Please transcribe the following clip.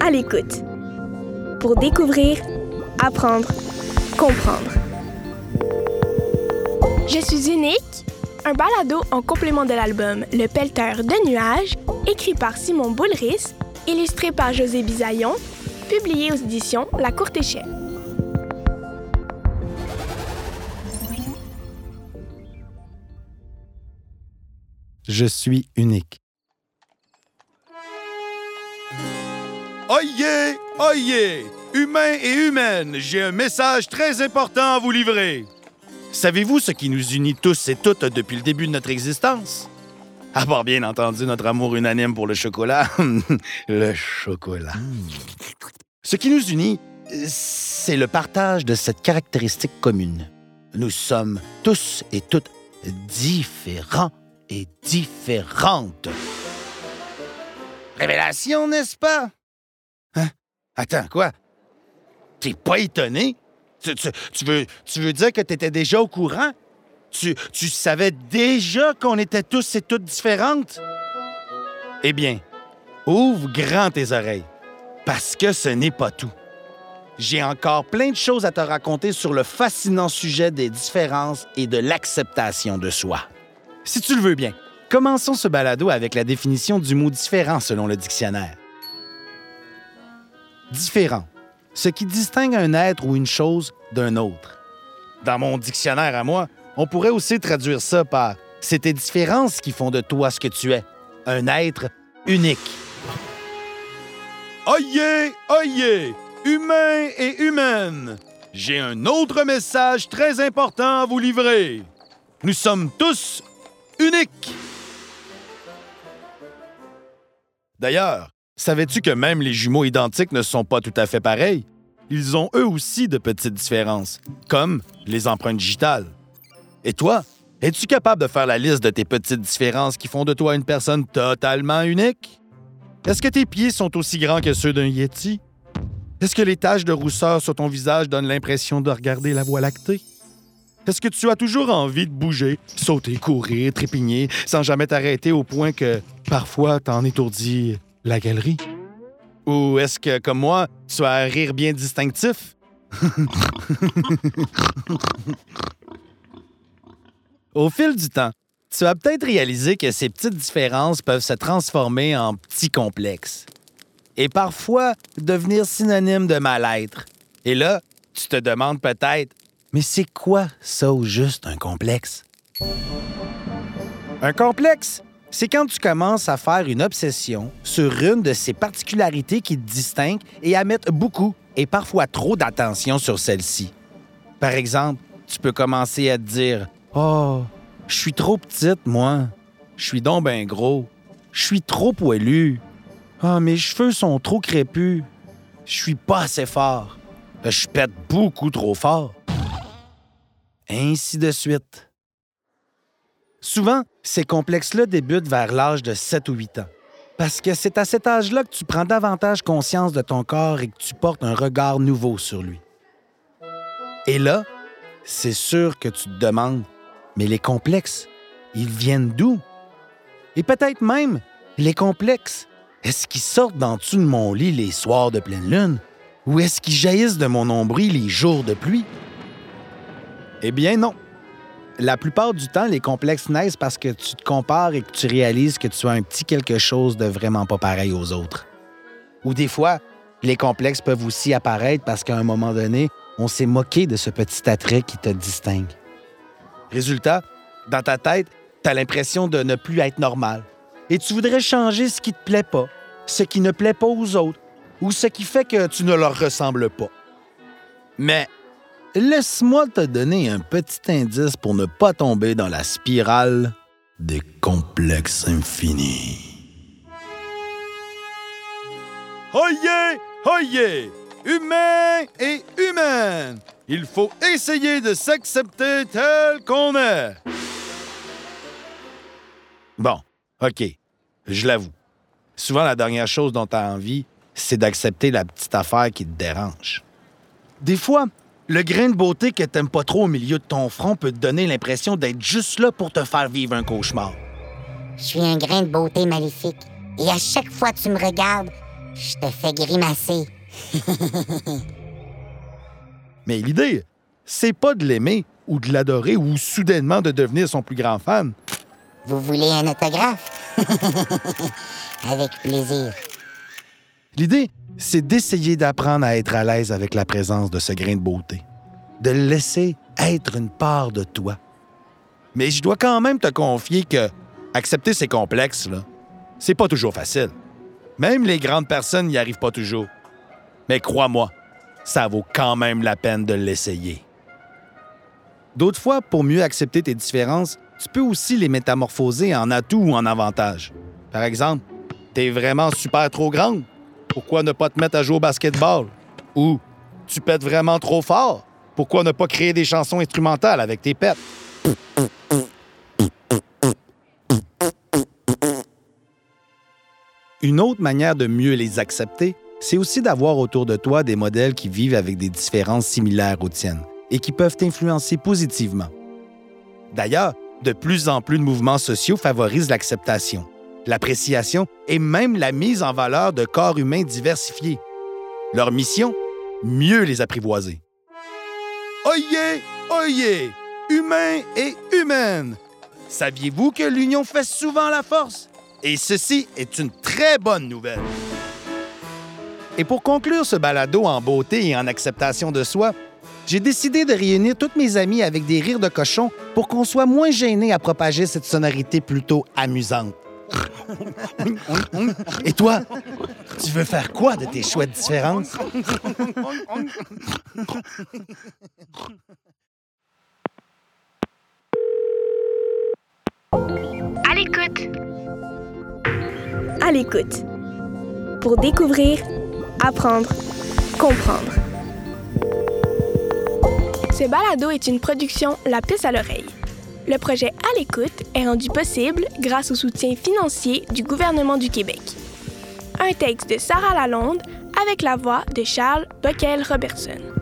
À l'écoute. Pour découvrir, apprendre, comprendre. Je suis unique, un balado en complément de l'album Le Pelleteur de nuages, écrit par Simon Boulris, illustré par José Bisaillon, publié aux éditions La Courte Échelle. Je suis unique. Oyez, oyez, humains et humaines, j'ai un message très important à vous livrer. Savez-vous ce qui nous unit tous et toutes depuis le début de notre existence? À part bien entendu notre amour unanime pour le chocolat. le chocolat. Ce qui nous unit, c'est le partage de cette caractéristique commune. Nous sommes tous et toutes différents et différentes. Révélation, n'est-ce pas? Attends, quoi? T'es pas étonné? Tu veux dire que t'étais déjà au courant? Tu, tu savais déjà qu'on était tous et toutes différentes? Eh bien, ouvre grand tes oreilles, parce que ce n'est pas tout. J'ai encore plein de choses à te raconter sur le fascinant sujet des différences et de l'acceptation de soi. Si tu le veux bien, commençons ce balado avec la définition du mot différent selon le dictionnaire. Différent, ce qui distingue un être ou une chose d'un autre. Dans mon dictionnaire à moi, on pourrait aussi traduire ça par c'est tes différences qui font de toi ce que tu es, un être unique. Oyez, oyez, humains et humaines, j'ai un autre message très important à vous livrer. Nous sommes tous uniques. D'ailleurs, savais-tu que même les jumeaux identiques ne sont pas tout à fait pareils? Ils ont eux aussi de petites différences, comme les empreintes digitales. Et toi, es-tu capable de faire la liste de tes petites différences qui font de toi une personne totalement unique? Est-ce que tes pieds sont aussi grands que ceux d'un Yeti? Est-ce que les taches de rousseur sur ton visage donnent l'impression de regarder la Voie lactée? Est-ce que tu as toujours envie de bouger, sauter, courir, trépigner, sans jamais t'arrêter au point que parfois t'en étourdis la galerie? Ou est-ce que, comme moi, tu as un rire bien distinctif? Au fil du temps, tu as peut-être réalisé que ces petites différences peuvent se transformer en petits complexes et parfois devenir synonymes de mal-être. Et là, tu te demandes peut-être, mais c'est quoi ça au juste un complexe? Un complexe, c'est quand tu commences à faire une obsession sur une de ces particularités qui te distinguent et à mettre beaucoup et parfois trop d'attention sur celle-ci. Par exemple, tu peux commencer à te dire Oh, je suis trop petite, moi. Je suis donc ben gros. Je suis trop poilu. Ah, mes cheveux sont trop crépus. Je suis pas assez fort. Je pète beaucoup trop fort. Ainsi de suite. Souvent, ces complexes-là débutent vers l'âge de 7 ou 8 ans. Parce que c'est à cet âge-là que tu prends davantage conscience de ton corps et que tu portes un regard nouveau sur lui. Et là, c'est sûr que tu te demandes, mais les complexes, ils viennent d'où? Et peut-être même, les complexes, est-ce qu'ils sortent d'en dessous de mon lit les soirs de pleine lune? Ou est-ce qu'ils jaillissent de mon nombril les jours de pluie? Eh bien non. La plupart du temps, les complexes naissent parce que tu te compares et que tu réalises que tu as un petit quelque chose de vraiment pas pareil aux autres. Ou des fois, les complexes peuvent aussi apparaître parce qu'à un moment donné, on s'est moqué de ce petit attrait qui te distingue. Résultat, dans ta tête, tu as l'impression de ne plus être normal. Et tu voudrais changer ce qui te plaît pas, ce qui ne plaît pas aux autres, ou ce qui fait que tu ne leur ressembles pas. Mais laisse-moi te donner un petit indice pour ne pas tomber dans la spirale des complexes infinis. Oyez, oyez, humains et humaines, il faut essayer de s'accepter tel qu'on est. Bon, OK, je l'avoue. Souvent, la dernière chose dont tu as envie, c'est d'accepter la petite affaire qui te dérange. Des fois, le grain de beauté que t'aimes pas trop au milieu de ton front peut te donner l'impression d'être juste là pour te faire vivre un cauchemar. Je suis un grain de beauté maléfique. Et à chaque fois que tu me regardes, je te fais grimacer. Mais l'idée, c'est pas de l'aimer ou de l'adorer ou soudainement de devenir son plus grand fan. Vous voulez un autographe? Avec plaisir. L'idée, c'est d'essayer d'apprendre à être à l'aise avec la présence de ce grain de beauté, de le laisser être une part de toi. Mais je dois quand même te confier que accepter ces complexes, là, c'est pas toujours facile. Même les grandes personnes n'y arrivent pas toujours. Mais crois-moi, ça vaut quand même la peine de l'essayer. D'autres fois, pour mieux accepter tes différences, tu peux aussi les métamorphoser en atout ou en avantage. Par exemple, t'es vraiment super trop grande. Pourquoi ne pas te mettre à jouer au basketball? Ou tu pètes vraiment trop fort? Pourquoi ne pas créer des chansons instrumentales avec tes pets? Une autre manière de mieux les accepter, c'est aussi d'avoir autour de toi des modèles qui vivent avec des différences similaires aux tiennes et qui peuvent t'influencer positivement. D'ailleurs, de plus en plus de mouvements sociaux favorisent l'acceptation, l'appréciation et même la mise en valeur de corps humains diversifiés. Leur mission Mieux les apprivoiser. Oyez, oyez, humains et humaines! Saviez-vous que l'union fait souvent la force? Et ceci est une très bonne nouvelle. Et pour conclure ce balado en beauté et en acceptation de soi, j'ai décidé de réunir toutes mes amies avec des rires de cochon pour qu'on soit moins gênés à propager cette sonorité plutôt amusante. Et toi, tu veux faire quoi de tes chouettes différences? À l'écoute. À l'écoute. Pour découvrir, apprendre, comprendre. Ce balado est une production La Piste à l'oreille. Le projet À l'écoute est rendu possible grâce au soutien financier du gouvernement du Québec. Un texte de Sarah Lalonde avec la voix de Charles Bockel-Robertson.